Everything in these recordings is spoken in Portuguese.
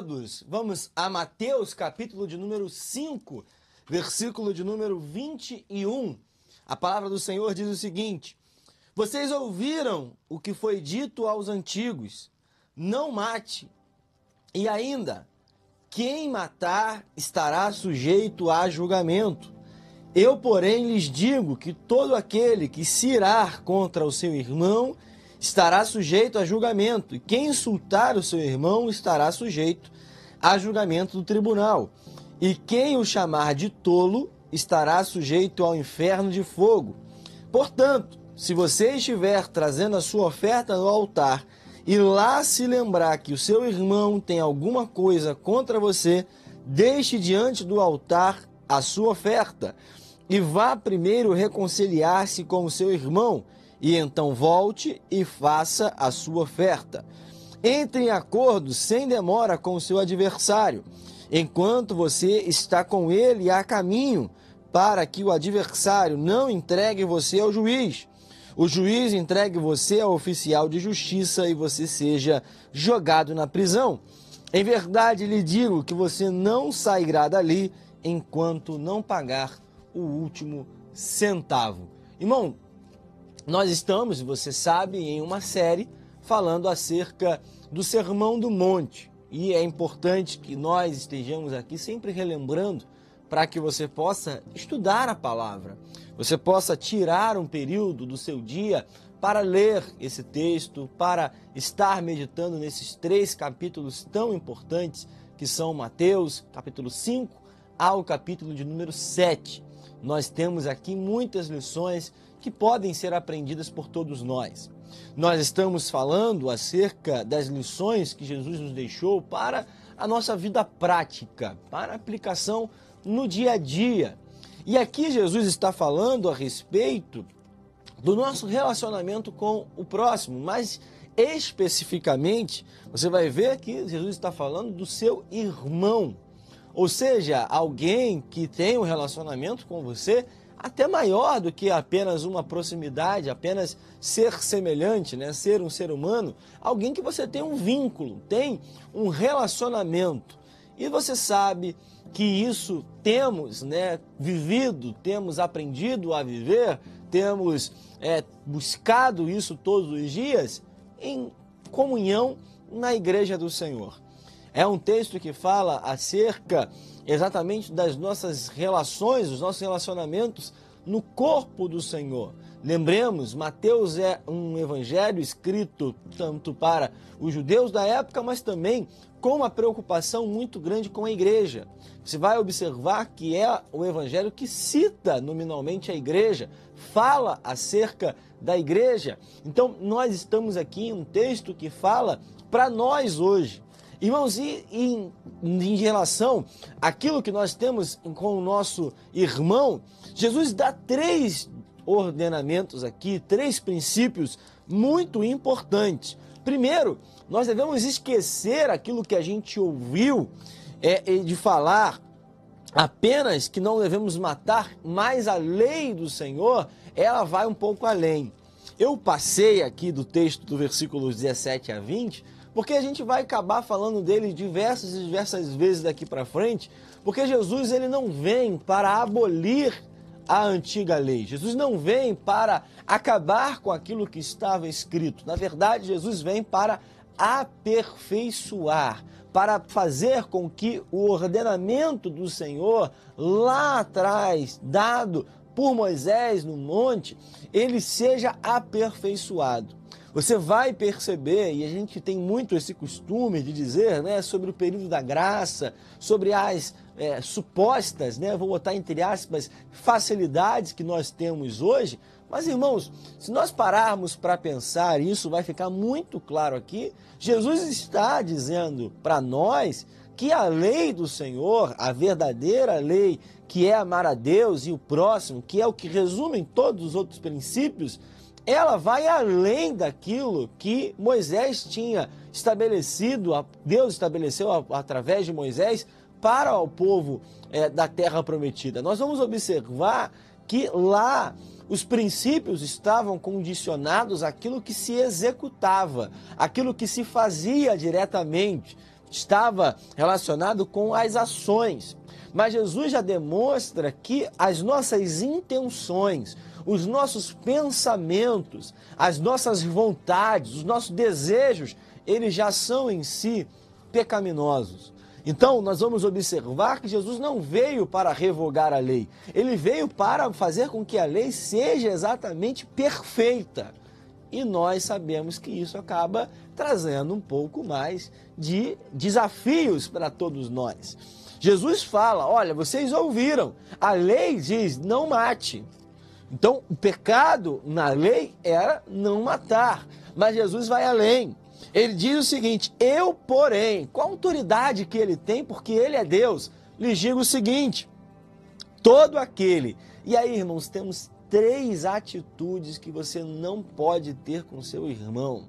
todos. Vamos a Mateus, capítulo de número 5, versículo de número 21. A palavra do Senhor diz o seguinte: Vocês ouviram o que foi dito aos antigos: Não mate. E ainda, quem matar estará sujeito a julgamento. Eu, porém, lhes digo que todo aquele que se irar contra o seu irmão estará sujeito a julgamento, e quem insultar o seu irmão estará sujeito a julgamento do tribunal. E quem o chamar de tolo estará sujeito ao inferno de fogo. Portanto, se você estiver trazendo a sua oferta no altar e lá se lembrar que o seu irmão tem alguma coisa contra você, deixe diante do altar a sua oferta e vá primeiro reconciliar-se com o seu irmão e então volte e faça a sua oferta. Entre em acordo sem demora com o seu adversário, enquanto você está com ele a caminho, para que o adversário não entregue você ao juiz. O juiz entregue você ao oficial de justiça e você seja jogado na prisão. Em verdade lhe digo que você não sairá dali enquanto não pagar o último centavo. Irmão, nós estamos, você sabe, em uma série falando acerca do Sermão do Monte. E é importante que nós estejamos aqui sempre relembrando para que você possa estudar a palavra, você possa tirar um período do seu dia para ler esse texto, para estar meditando nesses três capítulos tão importantes que são Mateus, capítulo 5, ao capítulo de número 7. Nós temos aqui muitas lições que podem ser aprendidas por todos nós. Nós estamos falando acerca das lições que Jesus nos deixou para a nossa vida prática, para aplicação no dia a dia. E aqui Jesus está falando a respeito do nosso relacionamento com o próximo, mas especificamente, você vai ver que Jesus está falando do seu irmão, ou seja, alguém que tem um relacionamento com você até maior do que apenas uma proximidade, apenas ser semelhante, né? ser um ser humano, alguém que você tem um vínculo, tem um relacionamento. E você sabe que isso temos né, vivido, temos aprendido a viver, temos é, buscado isso todos os dias em comunhão na igreja do Senhor. É um texto que fala acerca exatamente das nossas relações, dos nossos relacionamentos no corpo do Senhor. Lembremos, Mateus é um evangelho escrito tanto para os judeus da época, mas também com uma preocupação muito grande com a igreja. Você vai observar que é o evangelho que cita nominalmente a igreja, fala acerca da igreja. Então, nós estamos aqui em um texto que fala para nós hoje. Irmãos, e em, em relação àquilo que nós temos com o nosso irmão, Jesus dá três ordenamentos aqui, três princípios muito importantes. Primeiro, nós devemos esquecer aquilo que a gente ouviu é, de falar apenas que não devemos matar, mas a lei do Senhor, ela vai um pouco além. Eu passei aqui do texto do versículo 17 a 20 porque a gente vai acabar falando dele diversas e diversas vezes daqui para frente, porque Jesus ele não vem para abolir a antiga lei. Jesus não vem para acabar com aquilo que estava escrito. Na verdade, Jesus vem para aperfeiçoar, para fazer com que o ordenamento do Senhor lá atrás, dado por Moisés no monte, ele seja aperfeiçoado. Você vai perceber, e a gente tem muito esse costume de dizer, né, sobre o período da graça, sobre as é, supostas, né, vou botar entre aspas, facilidades que nós temos hoje. Mas, irmãos, se nós pararmos para pensar, isso vai ficar muito claro aqui. Jesus está dizendo para nós que a lei do Senhor, a verdadeira lei, que é amar a Deus e o próximo, que é o que resume todos os outros princípios, ela vai além daquilo que Moisés tinha estabelecido, Deus estabeleceu através de Moisés para o povo é, da terra prometida. Nós vamos observar que lá os princípios estavam condicionados àquilo que se executava, aquilo que se fazia diretamente. estava relacionado com as ações. Mas Jesus já demonstra que as nossas intenções, os nossos pensamentos, as nossas vontades, os nossos desejos, eles já são em si pecaminosos. Então, nós vamos observar que Jesus não veio para revogar a lei, ele veio para fazer com que a lei seja exatamente perfeita. E nós sabemos que isso acaba trazendo um pouco mais de desafios para todos nós. Jesus fala: olha, vocês ouviram, a lei diz não mate. Então, o pecado na lei era não matar. Mas Jesus vai além. Ele diz o seguinte: Eu, porém, a autoridade que ele tem, porque ele é Deus, lhes digo o seguinte: todo aquele. E aí, irmãos, temos três atitudes que você não pode ter com seu irmão.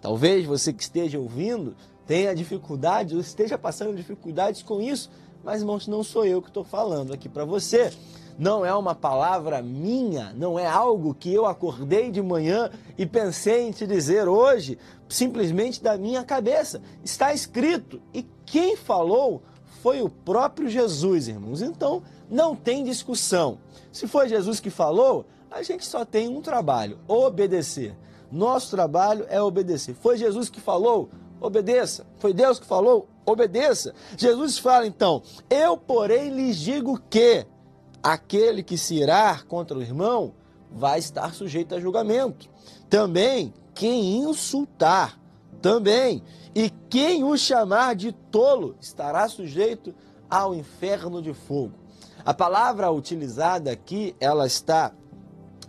Talvez você que esteja ouvindo tenha dificuldade ou esteja passando dificuldades com isso, mas irmãos, não sou eu que estou falando aqui para você não é uma palavra minha, não é algo que eu acordei de manhã e pensei em te dizer hoje, simplesmente da minha cabeça. Está escrito e quem falou foi o próprio Jesus, irmãos. Então, não tem discussão. Se foi Jesus que falou, a gente só tem um trabalho: obedecer. Nosso trabalho é obedecer. Foi Jesus que falou? Obedeça. Foi Deus que falou? Obedeça. Jesus fala então: Eu, porém, lhes digo que aquele que se irá contra o irmão vai estar sujeito a julgamento. Também quem insultar, também. E quem o chamar de tolo estará sujeito ao inferno de fogo. A palavra utilizada aqui, ela está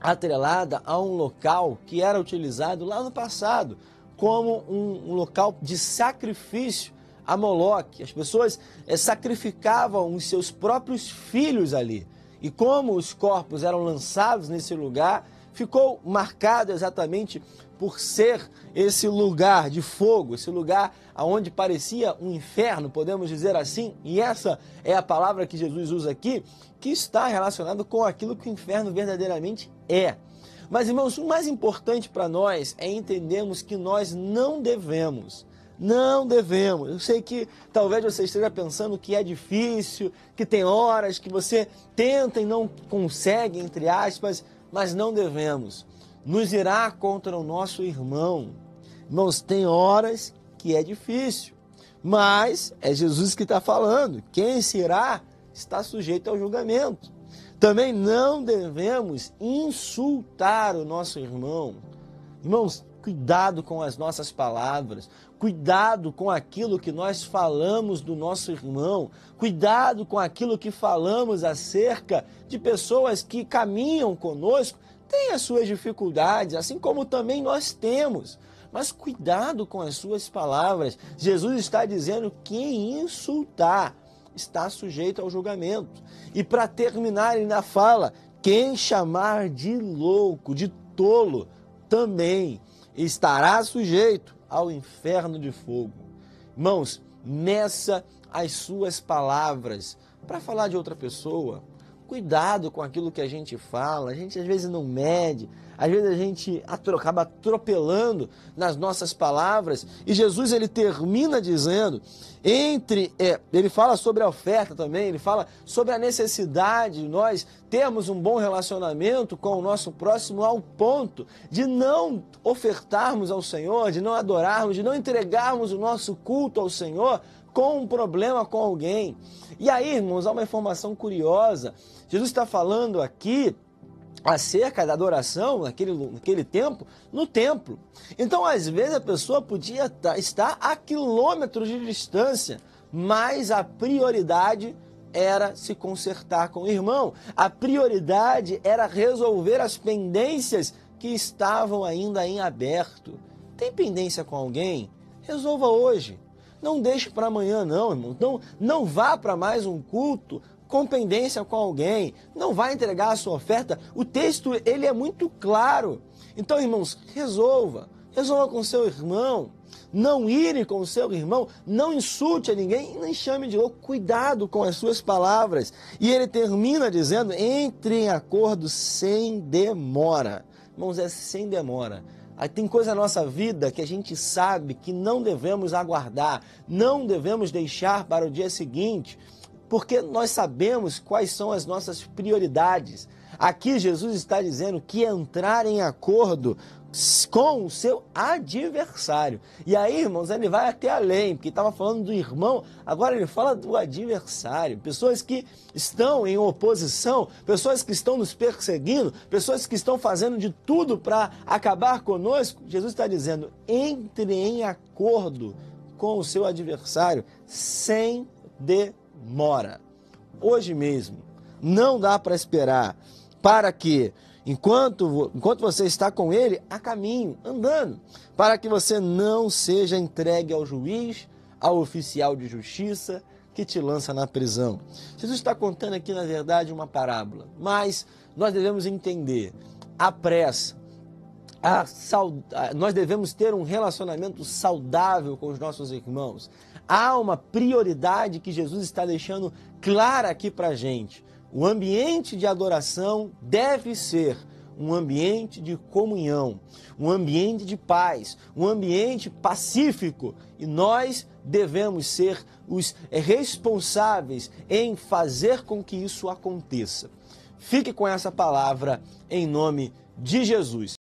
atrelada a um local que era utilizado lá no passado como um, local de sacrifício a Moloque. As pessoas é, sacrificavam os seus próprios filhos ali. E como os corpos eram lançados nesse lugar, ficou marcado exatamente por ser esse lugar de fogo, esse lugar aonde parecia um inferno, podemos dizer assim, e essa é a palavra que Jesus usa aqui, que está relacionado com aquilo que o inferno verdadeiramente é. Mas irmãos, o mais importante para nós é entendermos que nós não devemos não devemos. Eu sei que talvez você esteja pensando que é difícil, que tem horas que você tenta e não consegue, entre aspas, mas não devemos. Nos irá contra o nosso irmão. Irmãos, tem horas que é difícil, mas é Jesus que está falando. Quem se irá está sujeito ao julgamento. Também não devemos insultar o nosso irmão. Irmãos, cuidado com as nossas palavras, cuidado com aquilo que nós falamos do nosso irmão, cuidado com aquilo que falamos acerca de pessoas que caminham conosco, têm as suas dificuldades, assim como também nós temos. Mas cuidado com as suas palavras. Jesus está dizendo que quem insultar está sujeito ao julgamento. E para terminar, ele ainda fala: quem chamar de louco, de tolo, também estará sujeito ao inferno de fogo. Irmãos, meça as suas palavras para falar de outra pessoa. Cuidado com aquilo que a gente fala. A gente às vezes não mede, às vezes a gente acaba atropelando nas nossas palavras. E Jesus ele termina dizendo: entre. É, ele fala sobre a oferta também, ele fala sobre a necessidade de nós termos um bom relacionamento com o nosso próximo ao ponto de não ofertarmos ao Senhor, de não adorarmos, de não entregarmos o nosso culto ao Senhor com um problema com alguém. E aí, irmãos, há uma informação curiosa. Jesus está falando aqui acerca da adoração naquele, naquele tempo no templo. Então, às vezes, a pessoa podia estar a quilômetros de distância, mas a prioridade era se consertar com o irmão. A prioridade era resolver as pendências que estavam ainda em aberto. Tem pendência com alguém? Resolva hoje. Não deixe para amanhã, não, irmão. Não, não vá para mais um culto com pendência com alguém, não vai entregar a sua oferta. O texto ele é muito claro. Então, irmãos, resolva. Resolva com seu irmão. Não ire com seu irmão, não insulte a ninguém e nem chame de louco. Cuidado com as suas palavras. E ele termina dizendo: entre em acordo sem demora. Irmãos, é sem demora. Tem coisa na nossa vida que a gente sabe que não devemos aguardar, não devemos deixar para o dia seguinte, porque nós sabemos quais são as nossas prioridades. Aqui Jesus está dizendo que entrar em acordo com o seu adversário. E aí, irmãos, ele vai até além, porque estava falando do irmão, agora ele fala do adversário. Pessoas que estão em oposição, pessoas que estão nos perseguindo, pessoas que estão fazendo de tudo para acabar conosco. Jesus está dizendo: entre em acordo com o seu adversário sem demora. Hoje mesmo. Não dá para esperar para que enquanto, enquanto você está com ele, a caminho, andando, para que você não seja entregue ao juiz, ao oficial de justiça que te lança na prisão. Jesus está contando aqui, na verdade, uma parábola, mas nós devemos entender a pressa, a saud... nós devemos ter um relacionamento saudável com os nossos irmãos. Há uma prioridade que Jesus está deixando clara aqui para a gente. O ambiente de adoração deve ser um ambiente de comunhão, um ambiente de paz, um ambiente pacífico e nós devemos ser os responsáveis em fazer com que isso aconteça. Fique com essa palavra em nome de Jesus.